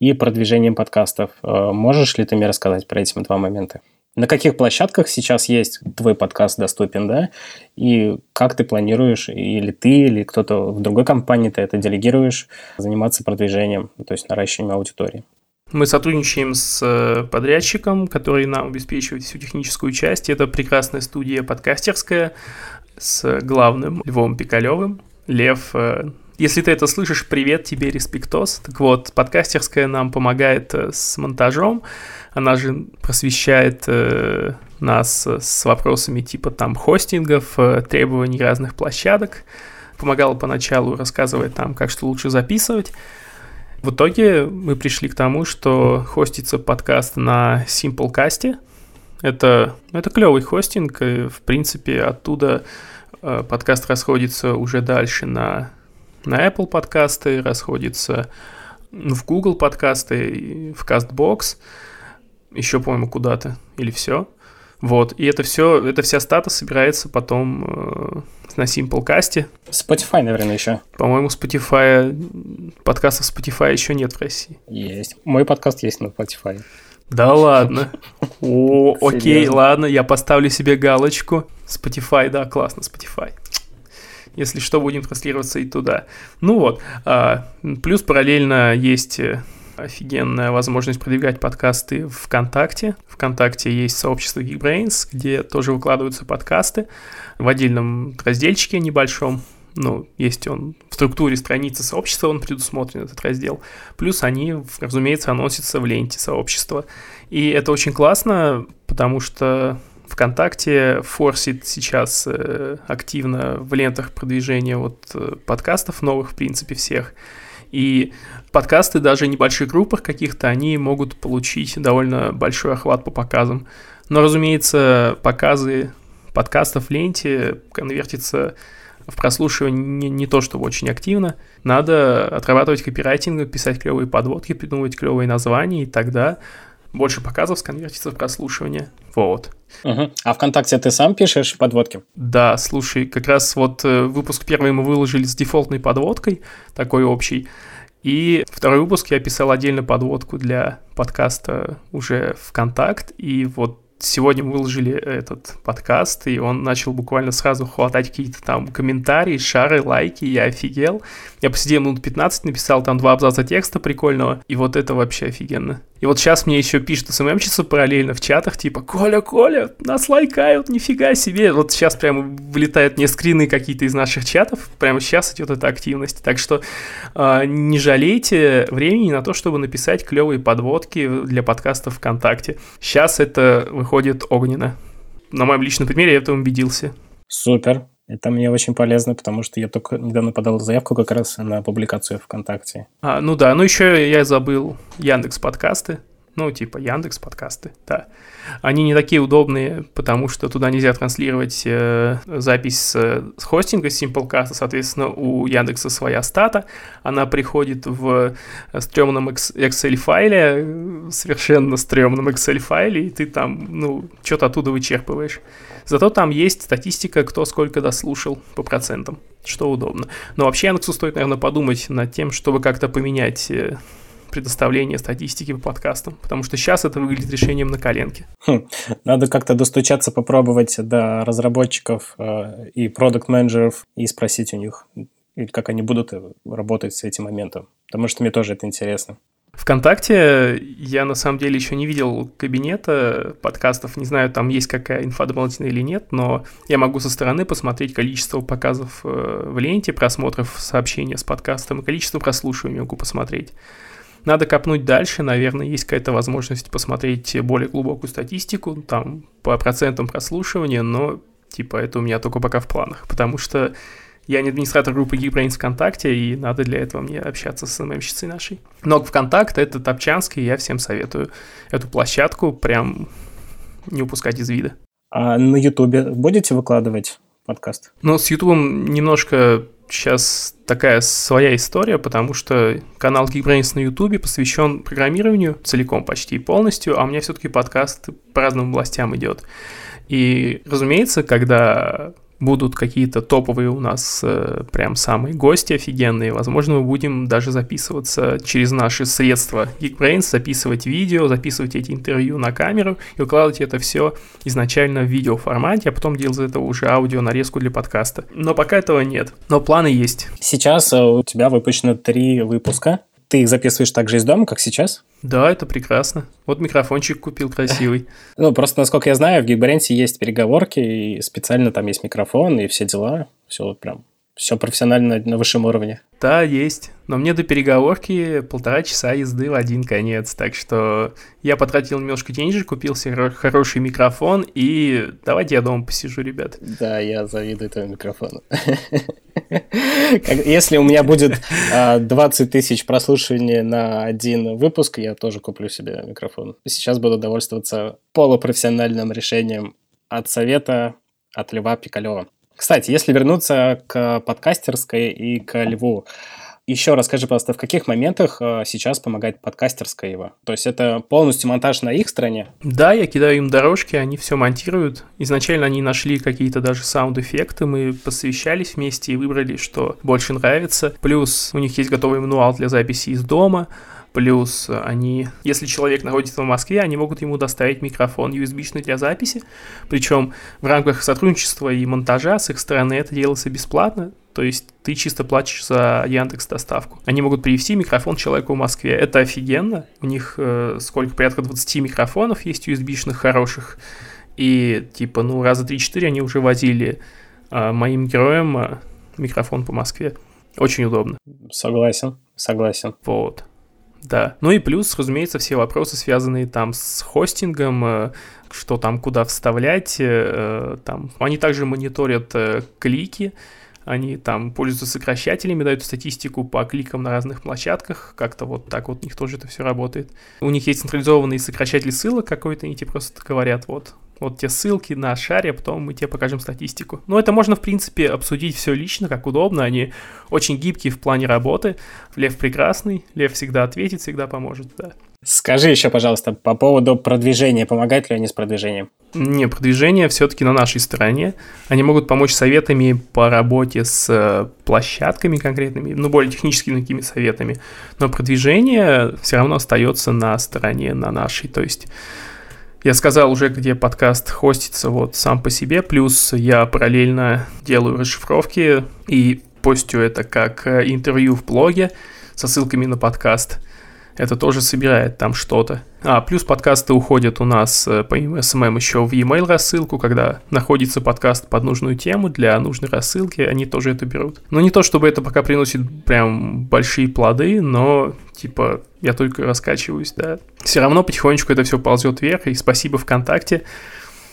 и продвижением подкастов. Э, можешь ли ты мне рассказать про эти два момента? На каких площадках сейчас есть твой подкаст доступен, да? И как ты планируешь, или ты, или кто-то в другой компании ты это делегируешь, заниматься продвижением, то есть наращиванием аудитории? Мы сотрудничаем с э, подрядчиком, который нам обеспечивает всю техническую часть. Это прекрасная студия подкастерская с главным Львом Пикалевым. Лев, э, если ты это слышишь, привет тебе, респектос. Так вот, подкастерская нам помогает э, с монтажом. Она же просвещает нас с вопросами типа там хостингов, требований разных площадок. Помогала поначалу, рассказывая там, как что лучше записывать. В итоге мы пришли к тому, что хостится подкаст на Simplecast. Это, это клевый хостинг, и, в принципе, оттуда э, подкаст расходится уже дальше на, на Apple подкасты, расходится в Google подкасты, в CastBox, еще, по-моему, куда-то, или все. Вот, и это все, это вся стата собирается потом э, на Simplecast. Spotify, наверное, еще. По-моему, Spotify, подкастов Spotify еще нет в России. Есть. Мой подкаст есть на Spotify. Да ладно. О, окей, ладно, я поставлю себе галочку. Spotify, да, классно, Spotify. Если что, будем транслироваться и туда. Ну вот. А, плюс параллельно есть э, офигенная возможность продвигать подкасты ВКонтакте. ВКонтакте есть сообщество Geekbrains, где тоже выкладываются подкасты в отдельном разделчике небольшом. Ну, есть он в структуре страницы сообщества, он предусмотрен, этот раздел. Плюс они, разумеется, анонсятся в ленте сообщества. И это очень классно, потому что ВКонтакте форсит сейчас э, активно в лентах продвижения вот э, подкастов новых, в принципе, всех. И подкасты даже в небольших группах каких-то, они могут получить довольно большой охват по показам. Но, разумеется, показы подкастов в ленте конвертятся в прослушивание не, не то, чтобы очень активно. Надо отрабатывать копирайтинг, писать клевые подводки, придумывать клевые названия, и тогда больше показов сконвертится в прослушивание. Вот. Угу. А ВКонтакте ты сам пишешь подводки? Да, слушай, как раз вот э, выпуск первый мы выложили с дефолтной подводкой, такой общий. И второй выпуск я писал отдельно подводку для подкаста уже ВКонтакт. И вот сегодня выложили этот подкаст, и он начал буквально сразу хватать какие-то там комментарии, шары, лайки, я офигел. Я посидел минут 15, написал там два абзаца текста прикольного, и вот это вообще офигенно. И вот сейчас мне еще пишут СММщицы параллельно в чатах, типа, Коля, Коля, нас лайкают, нифига себе. Вот сейчас прямо вылетают мне скрины какие-то из наших чатов, прямо сейчас идет эта активность. Так что э, не жалейте времени на то, чтобы написать клевые подводки для подкастов ВКонтакте. Сейчас это выходит огненно. На моем личном примере я в этом убедился. Супер. Это мне очень полезно, потому что я только недавно подал заявку как раз на публикацию ВКонтакте. А, ну да, ну еще я забыл Яндекс подкасты. Ну, типа Яндекс подкасты, да. Они не такие удобные, потому что туда нельзя транслировать э, запись с, с хостинга Simplecast, соответственно, у Яндекса своя стата, она приходит в стрёмном Excel-файле, совершенно стрёмном Excel-файле, и ты там, ну, что-то оттуда вычерпываешь. Зато там есть статистика, кто сколько дослушал по процентам, что удобно. Но вообще Яндексу стоит, наверное, подумать над тем, чтобы как-то поменять предоставление статистики по подкастам, потому что сейчас это выглядит решением на коленке. Хм, надо как-то достучаться, попробовать до разработчиков э, и продукт-менеджеров и спросить у них, как они будут э, работать с этим моментом, потому что мне тоже это интересно. ВКонтакте я на самом деле еще не видел кабинета подкастов, не знаю, там есть какая инфа дополнительная или нет, но я могу со стороны посмотреть количество показов э, в ленте, просмотров сообщения с подкастом и количество прослушиваний могу посмотреть. Надо копнуть дальше, наверное, есть какая-то возможность посмотреть более глубокую статистику, там, по процентам прослушивания, но, типа, это у меня только пока в планах, потому что я не администратор группы Geekbrains ВКонтакте, и надо для этого мне общаться с СММщицей нашей. Но ВКонтакт — это топчанский, я всем советую эту площадку прям не упускать из вида. А на Ютубе будете выкладывать подкаст? Ну, с Ютубом немножко сейчас такая своя история, потому что канал Geekbrains на Ютубе посвящен программированию целиком почти полностью, а у меня все-таки подкаст по разным областям идет. И, разумеется, когда будут какие-то топовые у нас э, прям самые гости офигенные. Возможно, мы будем даже записываться через наши средства Geekbrains, записывать видео, записывать эти интервью на камеру и выкладывать это все изначально в видеоформате, а потом делать из этого уже аудио нарезку для подкаста. Но пока этого нет. Но планы есть. Сейчас э, у тебя выпущено три выпуска. Ты их записываешь так же из дома, как сейчас? Да, это прекрасно. Вот микрофончик купил красивый. *laughs* Ну, просто, насколько я знаю, в Geekbrains есть переговорки, и специально там есть микрофон, и все дела. Все вот прям все профессионально на высшем уровне. Да, есть. Но мне до переговорки полтора часа езды в один конец. Так что я потратил немножко денежек, купил себе хороший микрофон, и давайте я дома посижу, ребят. Да, я завидую этому микрофону. *laughs* Если у меня будет 20 а, тысяч прослушиваний на один выпуск, я тоже куплю себе микрофон. Сейчас буду довольствоваться полупрофессиональным решением от совета от Льва Пикалева. Кстати, если вернуться к подкастерской и к Льву, еще расскажи, пожалуйста, в каких моментах э, сейчас помогает подкастерская его? То есть это полностью монтаж на их стороне? Да, я кидаю им дорожки, они все монтируют. Изначально они нашли какие-то даже саунд-эффекты, мы посвящались вместе и выбрали, что больше нравится. Плюс у них есть готовый мануал для записи из дома, Плюс они, если человек находится в Москве, они могут ему доставить микрофон USB-шный для записи. Причем в рамках сотрудничества и монтажа с их стороны это делается бесплатно. То есть ты чисто платишь за Яндекс доставку. Они могут привезти микрофон человеку в Москве. Это офигенно. У них э, сколько, порядка 20 микрофонов есть USB-шных хороших. И типа, ну, раза 3-4 они уже возили э, моим героям э, микрофон по Москве. Очень удобно. Согласен, согласен. Вот. Да. Ну и плюс, разумеется, все вопросы, связанные там с хостингом, э, что там куда вставлять, э, там. Они также мониторят э, клики, они там пользуются сокращателями, дают статистику по кликам на разных площадках, как-то вот так вот у них тоже это все работает. У них есть централизованный сокращатель ссылок какой-то, они тебе просто говорят, вот, вот те ссылки на шаре, а потом мы тебе покажем статистику. Но это можно, в принципе, обсудить все лично, как удобно. Они очень гибкие в плане работы. Лев прекрасный, Лев всегда ответит, всегда поможет, да. Скажи еще, пожалуйста, по поводу продвижения. Помогают ли они с продвижением? Не, продвижение все-таки на нашей стороне. Они могут помочь советами по работе с э, площадками конкретными, ну, более техническими такими советами. Но продвижение все равно остается на стороне, на нашей. То есть Я сказал уже, где подкаст хостится вот сам по себе, плюс я параллельно делаю расшифровки и постю это как э, интервью в блоге со ссылками на подкаст – это тоже собирает там что-то. А, плюс подкасты уходят у нас э, по SMM еще в e-mail рассылку, когда находится подкаст под нужную тему для нужной рассылки, они тоже это берут. Но не то, чтобы это пока приносит прям большие плоды, но типа я только раскачиваюсь, да. Все равно потихонечку это все ползет вверх, и спасибо ВКонтакте,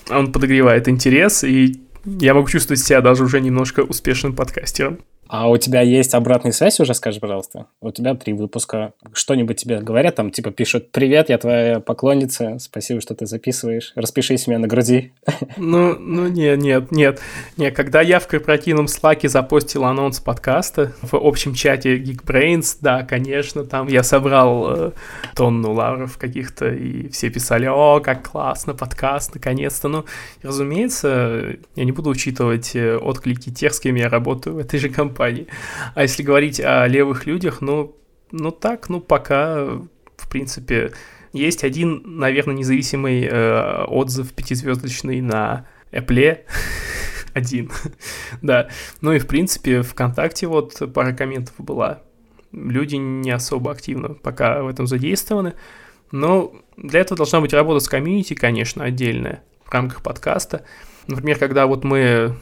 он подогревает интерес, и я могу чувствовать себя даже уже немножко успешным подкастером. А у тебя есть обратная связь уже, скажи, пожалуйста? У тебя три выпуска. Что-нибудь тебе говорят, там, типа, пишут «Привет, я твоя поклонница, спасибо, что ты записываешь, распишись меня на груди». Ну, ну нет, нет, нет. Нет, когда я в корпоративном слаке запостил анонс подкаста в общем чате Geekbrains, да, конечно, там я собрал э, тонну лавров каких-то, и все писали «О, как классно, подкаст, наконец-то». Ну, разумеется, я не буду учитывать э, отклики тех, с кем я работаю в этой же компании, компании. А если говорить о левых людях, ну, ну так, ну пока, в принципе, есть один, наверное, независимый э, отзыв пятизвездочный на Apple. *laughs* один. *laughs* да. Ну и, в принципе, ВКонтакте вот пара комментов была. Люди не особо активно пока в этом задействованы. Но для этого должна быть работа с комьюнити, конечно, отдельная в рамках подкаста. Например, когда вот мы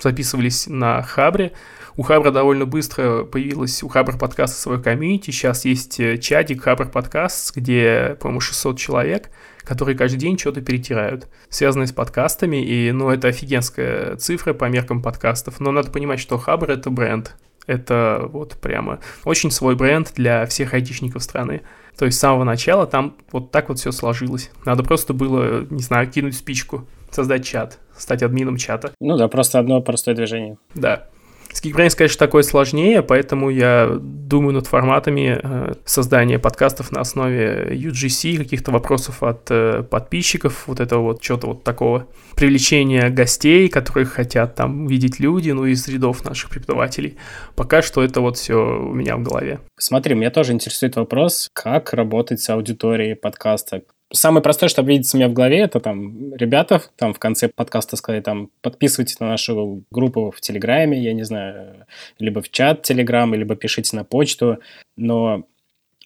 записывались на Хабре, у Хабра довольно быстро появилась у Хабр подкаста свой комьюнити. Сейчас есть э, чатик Хабр подкаст, где, по-моему, 600 человек, которые каждый день что-то перетирают, связанные с подкастами. И, ну, это офигенская цифра по меркам подкастов. Но надо понимать, что Хабр — это бренд. Это вот прямо очень свой бренд для всех айтишников страны. То есть с самого начала там вот так вот все сложилось. Надо просто было, не знаю, кинуть спичку, создать чат, стать админом чата. Ну да, просто одно простое движение. Да. С Geekbrains, конечно, такое сложнее, поэтому я думаю над форматами э, создания подкастов на основе UGC, каких-то вопросов от э, подписчиков, вот этого вот что-то вот такого. Привлечения гостей, которых хотят там видеть люди, ну, из рядов наших преподавателей. Пока что это вот все у меня в голове. Смотри, меня тоже интересует вопрос, как работать с аудиторией подкаста, Самое простое, что видится у меня в голове, это там ребята там в конце подкаста сказали, там, подписывайтесь на нашу группу в Телеграме, я не знаю, либо в чат Телеграм, либо пишите на почту, но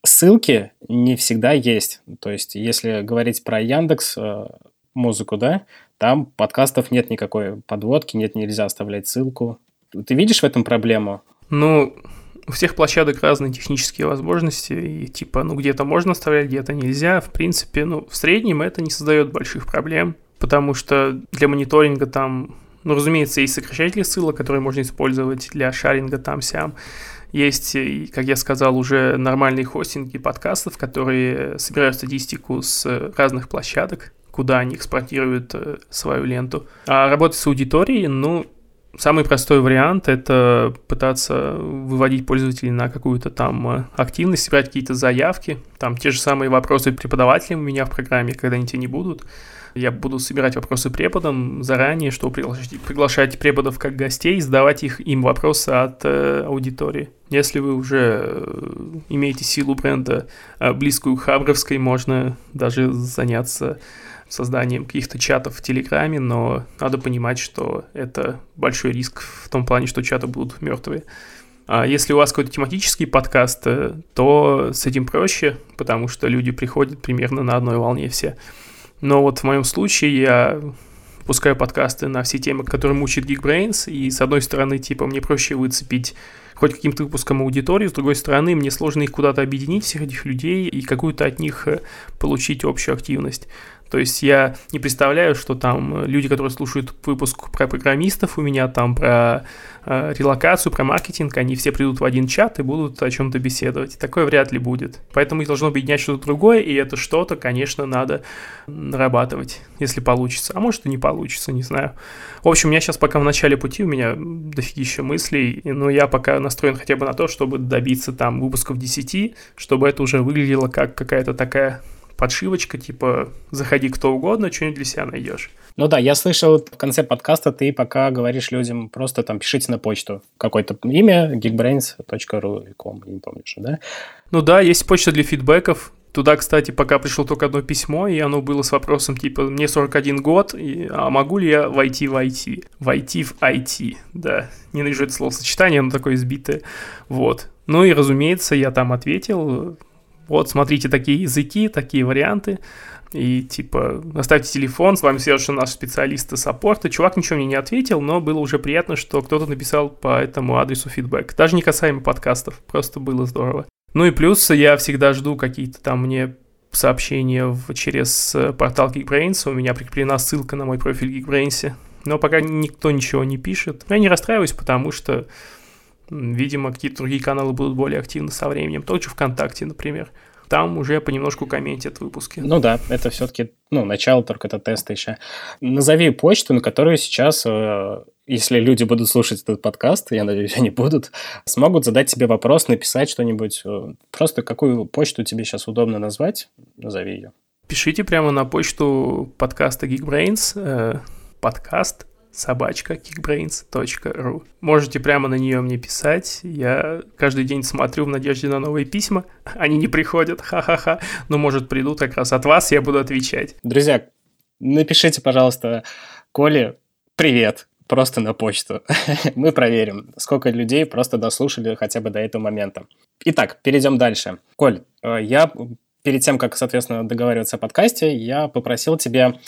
ссылки не всегда есть. То есть, если говорить про Яндекс э, музыку, да, там подкастов нет никакой подводки, нет, нельзя оставлять ссылку. Ты видишь в этом проблему? Ну, у всех площадок разные технические возможности, и типа, ну, где-то можно оставлять, где-то нельзя. В принципе, ну, в среднем это не создает больших проблем, потому что для мониторинга там, ну, разумеется, есть сокращатели ссылок, которые можно использовать для шаринга там-сям. Есть, как я сказал, уже нормальные хостинги подкастов, которые собирают статистику с разных площадок, куда они экспортируют э, свою ленту. А работать с аудиторией, ну, Самый простой вариант — это пытаться выводить пользователей на какую-то там э, активность, брать какие-то заявки. Там те же самые вопросы преподавателям у меня в программе, когда они те не будут. Я буду собирать вопросы преподам заранее, чтобы приглашать, приглашать преподов как гостей, задавать их, им вопросы от э, аудитории. Если вы уже э, имеете силу бренда э, близкую к хабровской, можно даже заняться созданием каких-то чатов в Телеграме, но надо понимать, что это большой риск в том плане, что чаты будут мертвые. А если у вас какой-то тематический подкаст, э, то с этим проще, потому что люди приходят примерно на одной волне все. Но вот в моем случае я пускаю подкасты на все темы, которые мучают Geekbrains, и с одной стороны, типа, мне проще выцепить хоть каким-то выпуском аудитории, с другой стороны, мне сложно их куда-то объединить, всех этих людей, и какую-то от них э, получить общую активность. То есть я не представляю, что там люди, которые слушают выпуск про программистов, у меня там про э, релокацию, про маркетинг, они все придут в один чат и будут о чем-то беседовать. Такое вряд ли будет. Поэтому их должно объединять что-то другое, и это что-то, конечно, надо нарабатывать, если получится. А может и не получится, не знаю. В общем, у меня сейчас пока в начале пути, у меня дофигища мыслей, но я пока настроен хотя бы на то, чтобы добиться там выпусков 10, чтобы это уже выглядело как какая-то такая подшивочка, типа, заходи кто угодно, что-нибудь для себя найдешь. Ну да, я слышал в конце подкаста, ты пока говоришь людям, просто там пишите на почту какое-то имя, geekbrains.ru, не помнишь, да? Ну да, есть почта для фидбэков, Туда, кстати, пока пришло только одно письмо, и оно было с вопросом типа «Мне 41 год, и, а могу ли я войти в IT?» Войти в IT, да. Ненавижу это словосочетание, оно такое избитое. Вот. Ну и, разумеется, я там ответил, вот, смотрите, такие языки, такие варианты, и типа оставьте телефон, с вами свяжется наш специалист саппорта. Чувак ничего мне не ответил, но было уже приятно, что кто-то написал по этому адресу фидбэк. Даже не касаемо подкастов, просто было здорово. Ну и плюс я всегда жду какие-то там мне сообщения в, через э, портал Geekbrains. У меня прикреплена ссылка на мой профиль Geekbrains. Но пока никто ничего не пишет. Я не расстраиваюсь, потому что, видимо, какие-то другие каналы будут более активны со временем. Тот же ВКонтакте, например там уже понемножку комментят выпуски. Ну да, это все-таки, ну, начало только это теста еще. Назови почту, на которую сейчас, э, если люди будут слушать этот подкаст, я надеюсь, они будут, смогут задать тебе вопрос, написать что-нибудь. Э, просто какую почту тебе сейчас удобно назвать, назови ее. Пишите прямо на почту подкаста Geekbrains, э, подкаст собачка kickbrains.ru. Можете прямо на нее мне писать. Я каждый день смотрю в надежде на новые письма. *laughs* Они не приходят, ха-ха-ха. Но, может, придут как раз от вас, я буду отвечать. Друзья, напишите, пожалуйста, Коле привет просто на почту. *laughs* Мы проверим, сколько людей просто дослушали хотя бы до этого момента. Итак, перейдем дальше. Коль, э, я перед тем, как, соответственно, договариваться о подкасте, я попросил тебя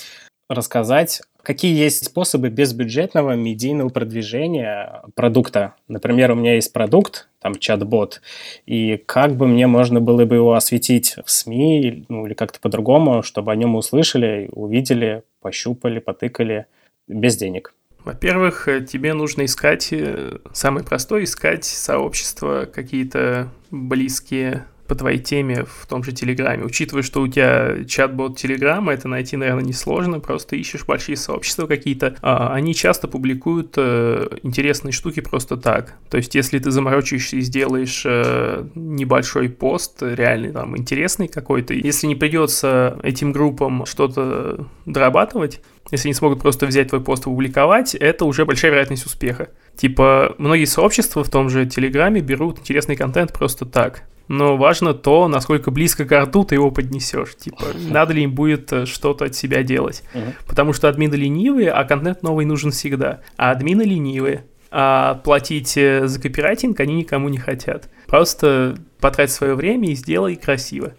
рассказать Какие есть способы безбюджетного медийного продвижения продукта? Например, у меня есть продукт, там чат-бот, и как бы мне можно было бы его осветить в СМИ ну, или как-то по-другому, чтобы о нем услышали, увидели, пощупали, потыкали без денег? Во-первых, э, тебе нужно искать, э, самый простой, искать сообщества какие-то близкие по твоей теме в том же Телеграме. Учитывая, что у тебя чат-бот Телеграма, это найти, наверное, несложно, просто ищешь большие сообщества какие-то. А, они часто публикуют э, интересные штуки просто так. То есть, если ты заморочишься и сделаешь э, небольшой пост, реальный, там, интересный какой-то, если не придется этим группам что-то дорабатывать, если они смогут просто взять твой пост и публиковать, это уже большая вероятность успеха. Типа, многие сообщества в том же Телеграме берут интересный контент просто так но важно то, насколько близко к рту ты его поднесешь. Типа, надо ли им будет э, что-то от себя делать. Потому что админы ленивые, а контент новый нужен всегда. А админы ленивые. А платить э, за копирайтинг они никому не хотят. Просто потрать свое время и сделай красиво.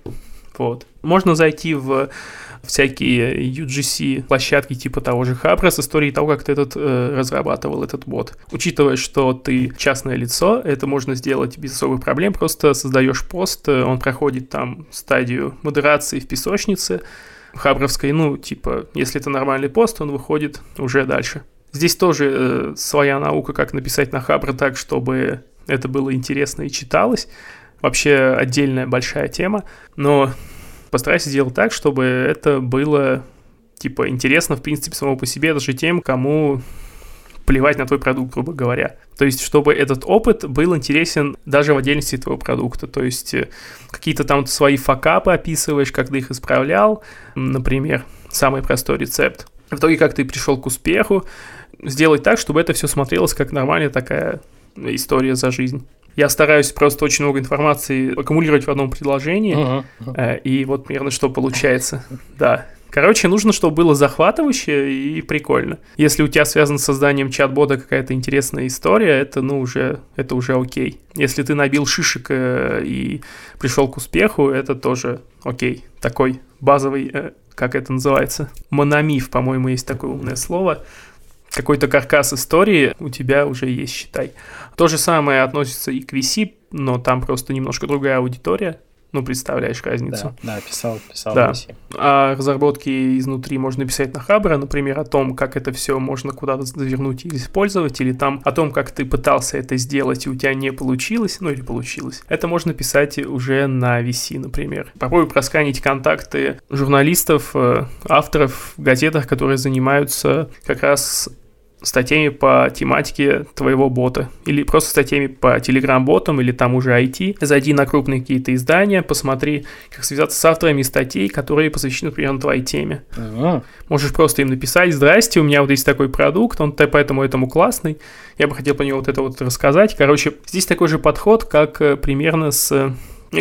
Вот. Можно зайти в всякие UGC площадки типа того же Хабра с историей того, как ты этот э, разрабатывал этот бот. Учитывая, что ты частное лицо, это можно сделать без особых проблем. Просто создаешь пост, э, он проходит там стадию модерации в песочнице хабровской. Ну, типа, если это нормальный пост, он выходит уже дальше. Здесь тоже э, своя наука, как написать на Хабра так, чтобы это было интересно и читалось. Вообще отдельная большая тема. Но постарайся сделать так, чтобы это было, типа, интересно, в принципе, само по себе, даже тем, кому плевать на твой продукт, грубо говоря. То есть, чтобы этот опыт был интересен даже в отдельности твоего продукта. То есть, э, какие-то там свои факапы описываешь, как ты их исправлял, например, самый простой рецепт. В итоге, как ты пришел к успеху, сделать так, чтобы это все смотрелось как нормальная такая история за жизнь. Я стараюсь просто очень много информации аккумулировать в одном предложении, uh-huh, uh-huh. и вот примерно что получается. Да. Короче, нужно, чтобы было захватывающе и прикольно. Если у тебя связано с созданием чат-бота какая-то интересная история, это, ну, уже, это уже окей. Если ты набил шишек э, и пришел к успеху, это тоже окей. Такой базовый, э, как это называется, мономиф, по-моему, есть такое умное слово какой-то каркас истории у тебя уже есть, считай. То же самое относится и к VC, но там просто немножко другая аудитория. Ну, представляешь разницу. Да, да писал, писал да. VC. А разработки изнутри можно писать на Хабра, например, о том, как это все можно куда-то завернуть или использовать, или там о том, как ты пытался это сделать, и у тебя не получилось, ну или получилось. Это можно писать уже на VC, например. Попробуй просканить контакты журналистов, э, авторов в газетах, которые занимаются как раз статьями по тематике твоего бота, или просто статьями по телеграм-ботам, или там уже IT. Зайди на крупные какие-то издания, посмотри, как связаться с авторами статей, которые посвящены, например, твоей теме. Ага. Можешь просто им написать, здрасте, у меня вот есть такой продукт, он поэтому этому классный, я бы хотел по нему вот это вот рассказать. Короче, здесь такой же подход, как э, примерно с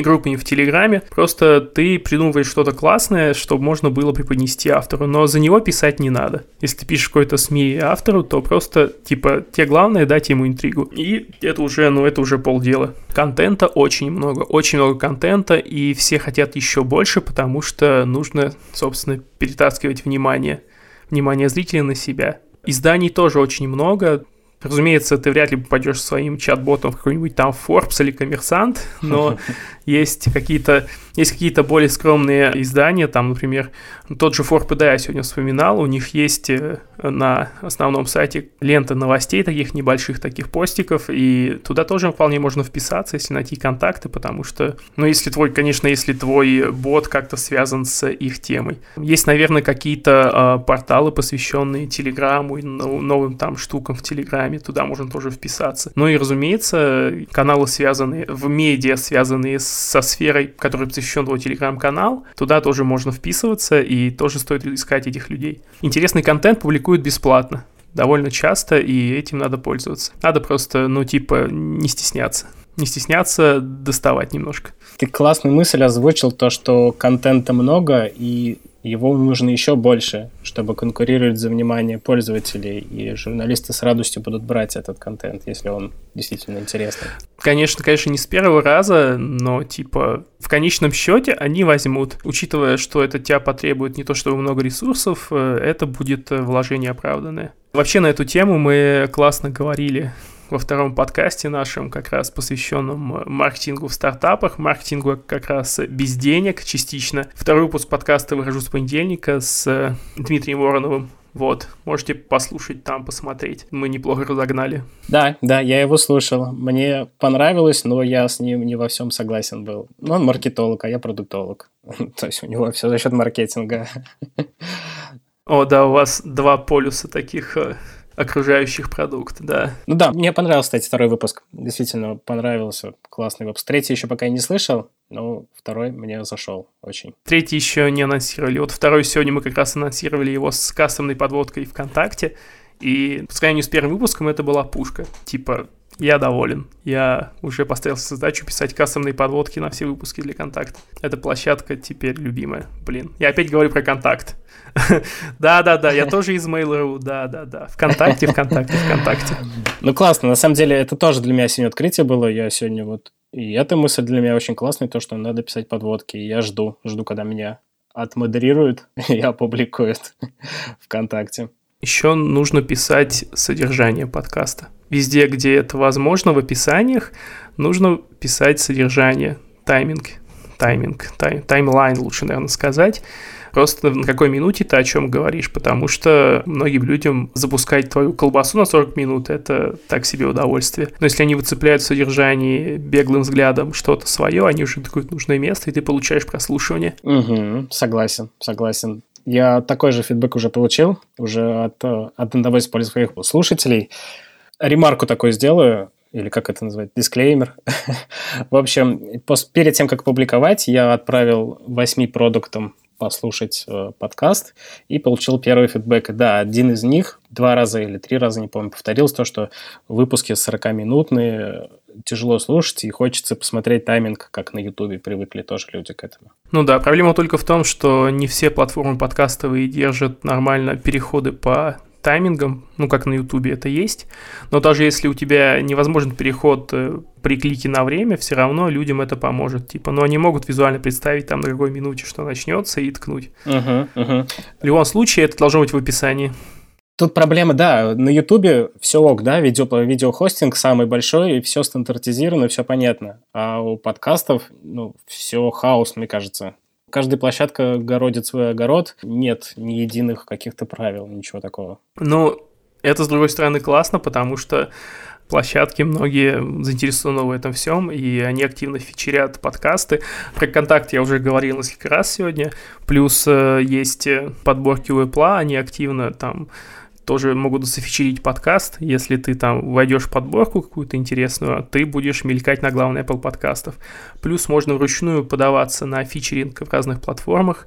группами в Телеграме. Просто ты придумываешь что-то классное, чтобы можно было преподнести автору, но за него писать не надо. Если ты пишешь какой-то СМИ автору, то просто, типа, тебе главное дать ему интригу. И это уже, ну, это уже полдела. Контента очень много, очень много контента, и все хотят еще больше, потому что нужно, собственно, перетаскивать внимание, внимание зрителя на себя. Изданий тоже очень много, Разумеется, ты вряд ли попадешь своим чат-ботом в какой-нибудь там Forbes или Коммерсант, но *laughs* есть какие-то есть какие-то более скромные издания, там, например, тот же ForPD я сегодня вспоминал, у них есть э, на основном сайте лента новостей, таких небольших таких постиков, и туда тоже вполне можно вписаться, если найти контакты, потому что, ну, если твой, конечно, если твой бот как-то связан с их темой. Есть, наверное, какие-то э, порталы, посвященные Телеграму и новым там штукам в Телеграме, туда можно тоже вписаться. Ну и, разумеется, каналы, связанные в медиа, связанные со сферой, которая посвящен твой телеграм-канал, туда тоже можно вписываться и тоже стоит искать этих людей. Интересный контент публикуют бесплатно довольно часто, и этим надо пользоваться. Надо просто, ну, типа, не стесняться. Не стесняться доставать немножко. Ты классную мысль озвучил, то, что контента много, и его нужно еще больше, чтобы конкурировать за внимание пользователей, и журналисты с радостью будут брать этот контент, если он действительно интересный. Конечно, конечно, не с первого раза, но типа в конечном счете они возьмут, учитывая, что это тебя потребует не то чтобы много ресурсов, э, это будет э, вложение оправданное. Вообще на эту тему мы классно говорили во втором подкасте нашем, как раз посвященном э, маркетингу в стартапах, маркетингу как раз без денег частично. Второй выпуск подкаста выхожу с понедельника с э, Дмитрием Вороновым. Вот, можете послушать там, посмотреть. Мы неплохо разогнали. Да, да, я его слушал. Мне понравилось, но я с ним не во всем согласен был. Ну, он маркетолог, а я продуктолог. *laughs* То есть у него все за счет маркетинга. *laughs* О, да, у вас два полюса таких э, окружающих продукт, да. Ну да, мне понравился, кстати, второй выпуск. Действительно понравился. Классный выпуск. Третий еще пока не слышал, но второй мне зашел очень. Третий еще не анонсировали. Вот второй сегодня мы как раз анонсировали его с кастомной подводкой ВКонтакте. И по сравнению с первым выпуском это была пушка. Типа, я доволен. Я уже поставил задачу писать кастомные подводки на все выпуски для контакта. Эта площадка теперь любимая. Блин, я опять говорю про контакт. *laughs* Да-да-да, я тоже из Mail.ru, да-да-да. Вконтакте, ВКонтакте, ВКонтакте. Ну классно, на самом деле это тоже для меня сегодня открытие было. Я сегодня вот... И эта мысль для меня очень классная, то, что надо писать подводки. И я жду, жду, когда меня отмодерируют *laughs* и опубликуют *laughs* ВКонтакте. Еще нужно писать содержание подкаста. Везде, где это возможно, в описаниях нужно писать содержание, тайминг, тайминг, тайм, таймлайн лучше, наверное, сказать. Просто на какой минуте ты о чем говоришь, потому что многим людям запускать твою колбасу на 40 минут – это так себе удовольствие. Но если они выцепляют в содержании беглым взглядом что-то свое, они уже такое нужное место, и ты получаешь прослушивание. Угу, согласен, согласен. Я такой же фидбэк уже получил, уже от, от одного из своих слушателей. Ремарку такой сделаю, или как это называть, дисклеймер. *laughs* В общем, перед тем, как публиковать, я отправил восьми продуктам послушать э, подкаст и получил первый фидбэк. Да, один из них два раза или три раза, не помню, повторился то, что выпуски 40-минутные тяжело слушать и хочется посмотреть тайминг, как на Ютубе привыкли тоже люди к этому. Ну да, проблема только в том, что не все платформы подкастовые держат нормально переходы по таймингом, ну, как на Ютубе это есть, но даже если у тебя невозможен переход э, при клике на время, все равно людям это поможет. Типа, ну, они могут визуально представить там на какой минуте что начнется и ткнуть. Uh-huh, uh-huh. В любом случае, это должно быть в описании. Тут проблема, да, на Ютубе все ок, да, видео, видеохостинг самый большой, и все стандартизировано, все понятно. А у подкастов, ну, все хаос, мне кажется. Каждая площадка городит свой огород. Нет ни единых каких-то правил, ничего такого. Ну, это, с другой стороны, классно, потому что площадки, многие заинтересованы в этом всем, и они активно фичерят подкасты. Про контакт я уже говорил несколько раз сегодня. Плюс э, есть подборки у Apple, они активно там тоже могут зафичерить подкаст. Если ты там войдешь в подборку какую-то интересную, ты будешь мелькать на главной Apple подкастов. Плюс можно вручную подаваться на фичеринг в разных платформах.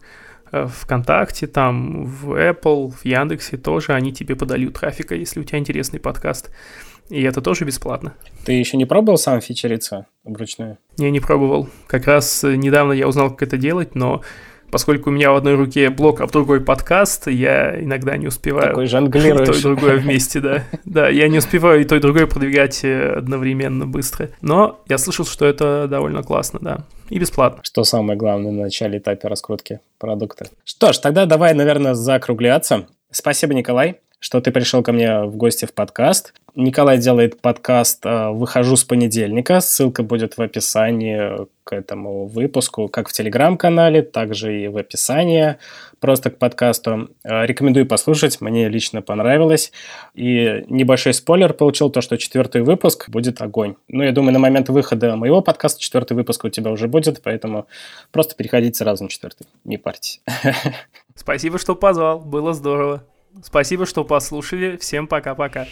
э, ВКонтакте, там в Apple, в Яндексе тоже они тебе подольют трафика, если у тебя интересный подкаст. И это тоже бесплатно. Ты еще не пробовал сам фичериться вручную? Не, не пробовал. Как раз э, недавно я узнал, как это делать, но поскольку у меня в одной руке блок, а в другой подкаст, я иногда не успеваю Такой и то, жонглируешь. и другое вместе, да. *laughs* Да, я не успеваю и то, и другое продвигать э, одновременно быстро. Но я слышал, что это довольно классно, да. И бесплатно. Что самое главное на начале этапе раскрутки продукта. Что ж, тогда давай, наверное, закругляться. Спасибо, Николай, что ты пришел ко мне в гости в подкаст. Николай делает подкаст э, «Выхожу с понедельника». Ссылка будет в описании к этому выпуску, как в Телеграм-канале, также и в описании просто к подкасту. Э, Рекомендую послушать, мне лично понравилось. И небольшой спойлер получил то, что четвертый выпуск будет огонь. Ну, я думаю, на момент выхода моего подкаста четвертый выпуск у тебя уже будет, поэтому просто переходите сразу на четвертый, не парьтесь. *laughs* Спасибо, что позвал, было здорово. Спасибо, что послушали. Всем пока-пока.